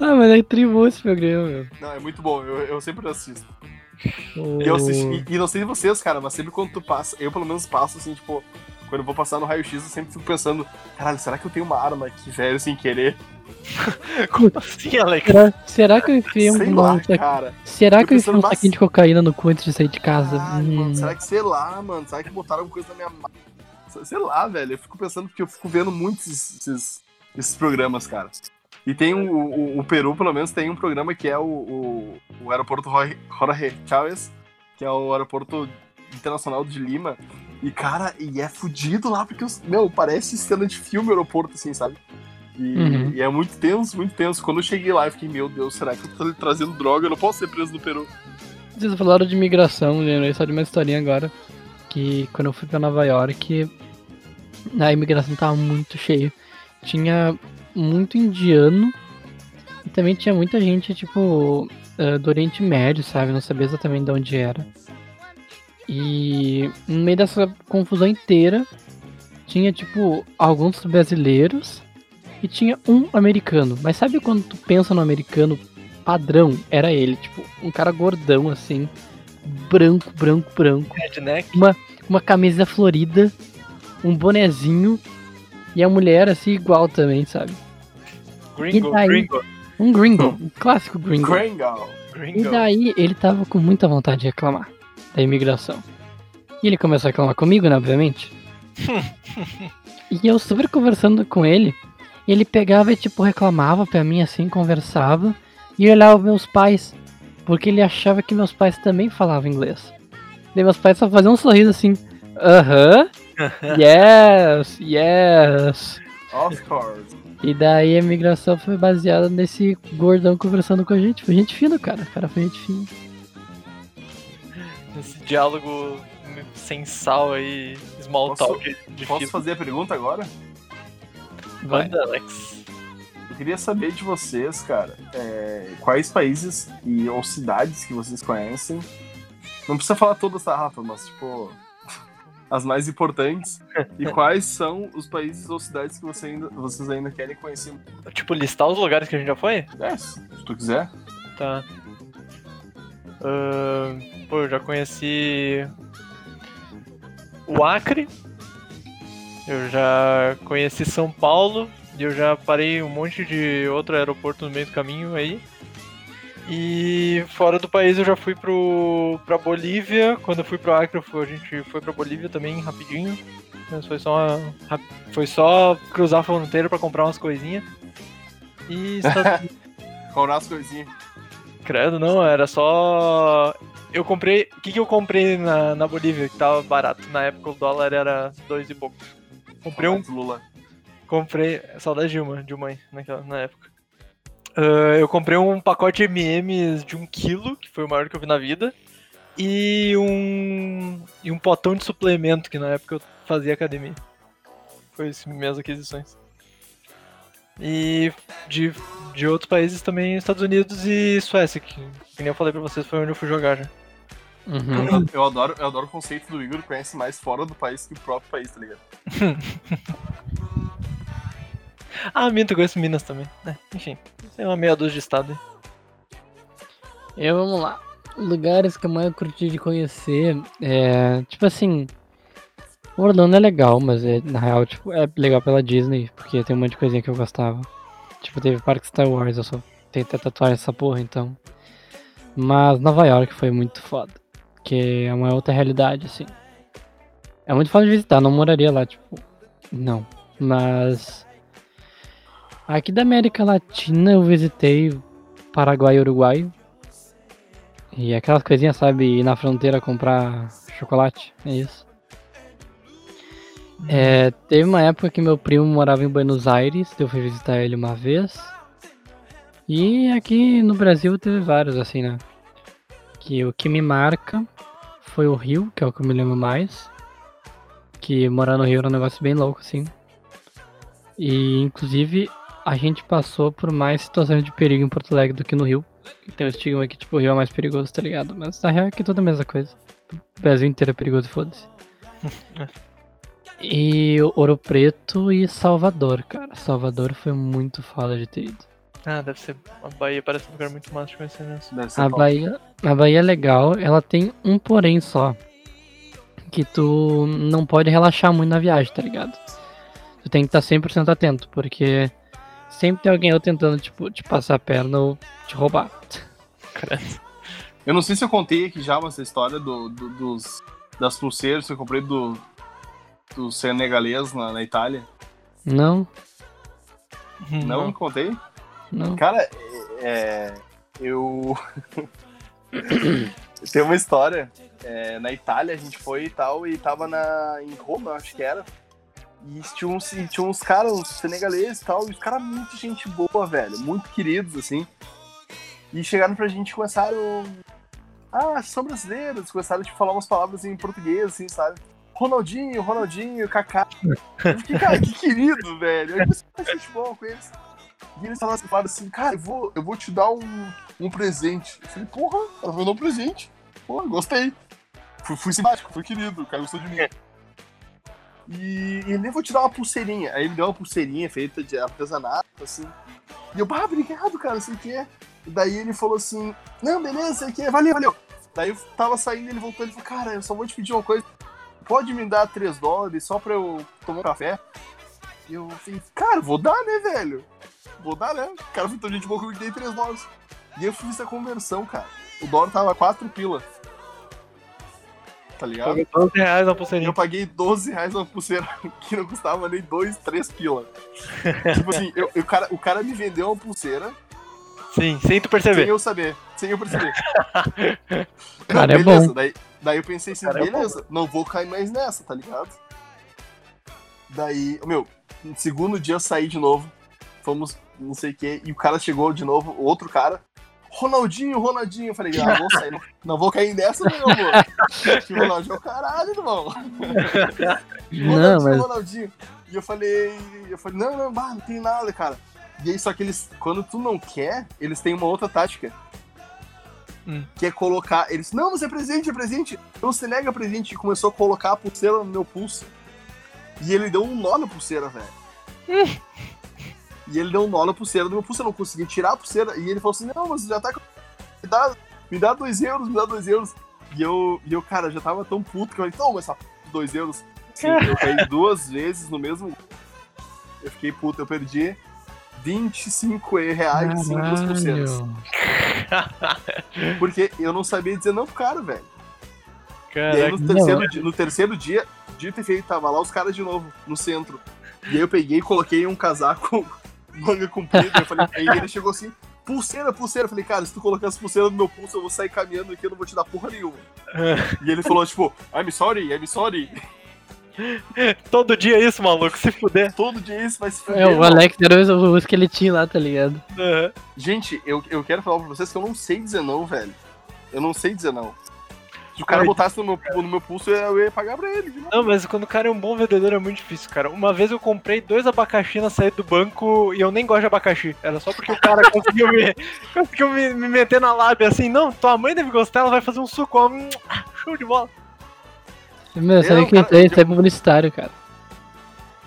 Ah, mas é tribou esse programa, meu. Não, é muito bom, eu, eu sempre assisto. O- E eu assisti, e, e não sei de vocês, cara, mas sempre quando tu passa, eu pelo menos passo assim, tipo, quando eu vou passar no raio-x, eu sempre fico pensando, caralho, será que eu tenho uma arma aqui, velho, sem querer? Como assim, Alex? Será, será que eu enfiei um, lá, cara. Será que eu enfiei um saquinho de cocaína no cu antes de sair de casa? Caralho, Hum. mano, será que, sei lá, mano, será que botaram alguma coisa na minha? Sei lá, velho, eu fico pensando porque eu fico vendo muitos esses, esses programas, cara. E tem o, o, o Peru, pelo menos, tem um programa que é o, o, o aeroporto Jorge Chávez, que é o aeroporto internacional de Lima. E, cara, e é fudido lá, porque, os, meu, parece cena de filme o aeroporto, assim, sabe? E, Uhum. e é muito tenso, muito tenso. Quando eu cheguei lá, eu fiquei, meu Deus, será que eu tô trazendo droga? Eu não posso ser preso no Peru. Vocês falaram de imigração, lembrei só de uma historinha agora. Que quando eu fui pra Nova York, a imigração tava muito cheia. Tinha muito indiano e também tinha muita gente, tipo, eh, do Oriente Médio, sabe? Não sabia exatamente de onde era. E no meio dessa confusão inteira, tinha, tipo, alguns brasileiros e tinha um americano. Mas sabe quando tu pensa no americano padrão? Era ele, tipo, um cara gordão assim, branco, branco, branco, Redneck? uma camisa florida, um bonezinho e a mulher assim igual também, sabe? Gringo, E daí? gringo, Um gringo, um clássico gringo. Gringo. E gringo. daí ele tava com muita vontade de reclamar da imigração. E ele começou a reclamar comigo, né, obviamente. e eu super conversando com ele, ele pegava e tipo reclamava pra mim assim, conversava, e olhava meus pais, porque ele achava que meus pais também falavam inglês. Daí meus pais só faziam um sorriso assim, aham, yes, yes. Of course. E daí a imigração foi baseada nesse gordão conversando com a gente. Foi gente fina, cara. O cara foi gente fina. Esse diálogo sem sal aí, small Posso- talk Posso fazer a pergunta agora? Vai. Manda, Alex. Eu queria saber de vocês, cara, é, quais países e ou cidades que vocês conhecem. Não precisa falar todas, tá, Rafa? Mas, tipo, as mais importantes. E quais são os países ou cidades que você ainda, vocês ainda querem conhecer? Tipo, listar os lugares que a gente já foi? É, se tu quiser. Tá. Ahn, pô, eu já conheci o Acre. Eu já conheci São Paulo. E eu já parei um monte de outro aeroporto no meio do caminho aí. E fora do país eu já fui pro, pra Bolívia. Quando eu fui pro Acre, a gente foi pra Bolívia também rapidinho. Mas foi só, uma- foi só cruzar a fronteira pra comprar umas coisinhas. E. Comprar as coisinhas. Credo, não, era só. Eu comprei. O que, que eu comprei na, na Bolívia que tava barato? Na época o dólar era dois e pouco. Comprei um. Lula. Comprei. Saudade de Dilma, de mãe, naquela, na época. Ah, eu comprei um pacote de MMs de um quilo, que foi o maior que eu vi na vida. E um. E um potão de suplemento, que na época eu fazia academia. Foi isso, minhas aquisições. E de, de outros países também, Estados Unidos e Suécia, que, que nem eu falei pra vocês, foi onde eu fui jogar já. Uhum. Eu, eu adoro, eu adoro o conceito do Igor, conhece mais fora do país que o próprio país, tá ligado? Ah, minto, eu conheço Minas também. É, enfim, tem uma meia dúzia de estado. Eu, vamos lá. Lugares que eu mais curti de conhecer é. Tipo assim. Orlando é legal, mas é, na real, tipo, é legal pela Disney, porque tem um monte de coisinha que eu gostava. Tipo, teve Parque Star Wars, eu só tentei tatuar essa porra, então. Mas Nova York foi muito foda. Que é uma outra realidade, assim. É muito foda de visitar, não moraria lá, tipo. Não. Mas. Aqui da América Latina eu visitei Paraguai e Uruguai. E aquelas coisinhas, sabe, ir na fronteira comprar chocolate. É isso. É, teve uma época que meu primo morava em Buenos Aires, eu fui visitar ele uma vez. E aqui no Brasil teve vários, assim, né? Que o que me marca foi o Rio, que é o que eu me lembro mais. Que morar no Rio era um negócio bem louco, assim. E inclusive a gente passou por mais situações de perigo em Porto Alegre do que no Rio. Tem o estigma que tipo, o Rio é mais perigoso, tá ligado? Mas na real é que tudo é a mesma coisa. O Brasil inteiro é perigoso, foda-se. e Ouro Preto e Salvador, cara. Salvador foi muito foda de ter ido. Ah, deve ser. A Bahia parece um lugar muito massa de conhecer ser A. Bahia, a Bahia é legal, ela tem um porém só. Que tu não pode relaxar muito na viagem, tá ligado? Tu tem que estar 100% atento, porque sempre tem alguém ou tentando, tipo, te passar a perna ou te roubar. Eu não sei se eu contei aqui já essa história do, do- dos, das pulseiras que eu comprei do, do senegalês na, na Itália. Não, Não, contei? não. Cara, é, eu. Tem uma história. é, na Itália a gente foi e tal, e tava na, em Roma, acho que era. E tinha uns, tinha uns caras, uns senegaleses e tal, e os caras muito gente boa, velho. Muito queridos, assim. E chegaram pra gente e começaram. Ah, são brasileiros. Começaram tipo, a falar umas palavras em português, assim, sabe? Ronaldinho, Ronaldinho, Kaká. Eu cara, que querido, velho. Eu comecei gente boa com eles. E eles falaram assim, assim, cara, eu vou, eu vou te dar um, um presente. Eu falei, porra, ela vai dar um presente. Pô, gostei. Fui, fui simpático, fui querido, o cara gostou de mim. E, e nem vou te dar uma pulseirinha. Aí ele deu uma pulseirinha feita de artesanato, assim. E eu, ah, obrigado, cara, sei o que é. Daí ele falou assim, não, beleza, sei o que valeu, valeu. Daí eu tava saindo, ele voltou, ele falou, cara, eu só vou te pedir uma coisa. Pode me dar 3 dólares só pra eu tomar um café? E eu falei, cara, vou dar, né, velho? Vou dar, né? O cara foi tão gente boa que eu me dei 3 dólares. E eu fiz a conversão, cara. O dólar tava 4 pila. Tá ligado? Paguei 12 reais na pulseirinha. eu paguei 12 reais uma pulseira que não custava nem 2, 3 pila. tipo assim, eu, eu- o, cara, o cara me vendeu uma pulseira Sim, sem tu sem perceber. eu saber, sem eu perceber. Cara, é beleza, bom. Daí, daí eu pensei assim, é beleza, não vou cair mais nessa, tá ligado? Daí, meu, no segundo dia eu saí de novo, fomos, não sei o que, e o cara chegou de novo, o outro cara, Ronaldinho, Ronaldinho, eu falei, ah, vou sair, não, vou cair nessa, meu amor. Que Ronaldinho é o caralho, irmão. Não, Ronaldinho, mas Ronaldinho. E eu falei, eu falei, não, não, bah, não tem nada, cara. E aí, só que eles, quando tu não quer, eles têm uma outra tática. Hum. Que é colocar, eles, não, mas é presente, é presente. Então você nega presente e começou a colocar a pulseira no meu pulso. E ele deu um nó na pulseira, velho. e ele deu um nó na pulseira do meu pulso, eu não consegui tirar a pulseira. E ele falou assim, não, mas já tá com... Me dá, me dá dois euros, me dá dois euros. E eu, e eu, cara, já tava tão puto que eu falei, toma essa p... dois euros. Sim, eu caí duas vezes no mesmo. Eu fiquei puto, eu perdi 25 reais em duas pulseiras. Porque eu não sabia dizer não pro cara, velho. E aí Caraca. no terceiro, dia, no terceiro dia, dito e feito, tava lá os caras de novo, no centro. E aí eu peguei e coloquei um casaco manga comprida. Eu falei, aí ele chegou assim, pulseira, pulseira. Eu falei, cara, se tu colocar as pulseiras no meu pulso, eu vou sair caminhando aqui, eu não vou te dar porra nenhuma. E ele falou, tipo, I'm sorry, I'm sorry. Todo dia isso, maluco, se fuder. Todo dia isso vai se fuder. É, o. Alex era o esqueletinho lá, tá ligado? Aham. Gente, eu, eu quero falar pra vocês que eu não sei dizer não, velho. Eu não sei dizer não. Se o cara botasse no meu, no meu pulso, eu ia pagar pra ele. Não, mas quando o cara é um bom vendedor é muito difícil, cara. Uma vez eu comprei dois abacaxi na saída do banco e eu nem gosto de abacaxi. Era só porque o cara conseguiu me, conseguiu me, me meter na lábia assim, não, tua mãe deve gostar, ela vai fazer um suco, ó, hum, show de bola. Meu, você Eu, vê que cara, isso é publicitário, cara.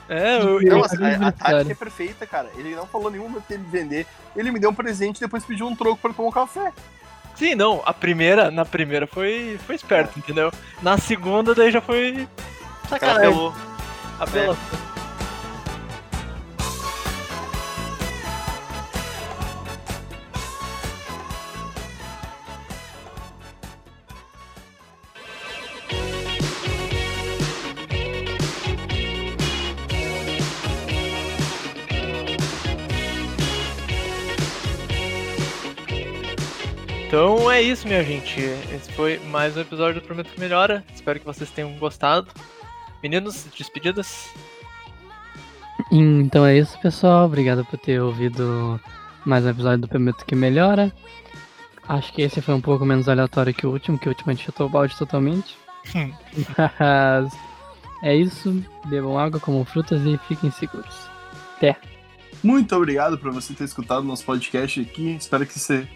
É, eu, Não, eu, a, tática é perfeita, cara. Ele não falou nenhuma que ele vender. Ele me deu um presente e depois pediu um troco pra tomar um café. Sim, não, a primeira, na primeira foi, foi esperto, entendeu? Na segunda daí já foi sacanagem. apelou. Apelação. Então é isso, minha gente. Esse foi mais um episódio do Prometo que Melhora. Espero que vocês tenham gostado. Meninos, despedidas. Então é isso, pessoal. Obrigado por ter ouvido mais um episódio do Prometo que Melhora. Acho que esse foi um pouco menos aleatório que o último, que o último a gente chutou o balde totalmente. Mas é isso. Bebam água, comam frutas e fiquem seguros. Até. Muito obrigado por você ter escutado nosso podcast aqui. Espero que você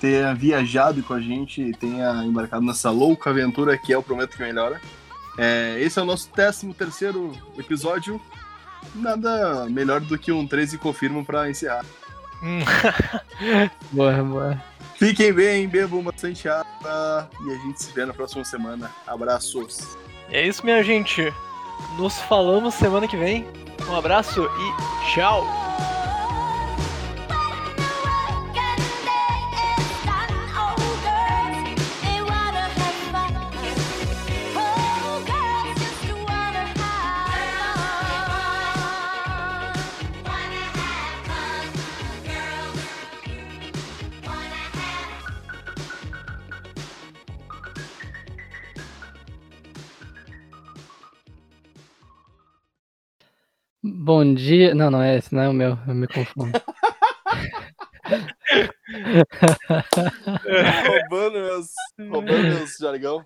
tenha viajado com a gente e tenha embarcado nessa louca aventura que é o Prometo que Melhora. É, esse é o nosso 13 terceiro episódio. Nada melhor do que um 13 confirmo para encerrar. Hum. Boa, boa. Fiquem bem, bebam bastante água e a gente se vê na próxima semana. Abraços. é isso, minha gente. Nos falamos semana que vem. Um abraço e tchau. Bom dia. Não, não é esse, não é o meu. Eu me confundo. roubando meus, roubando meus jargão.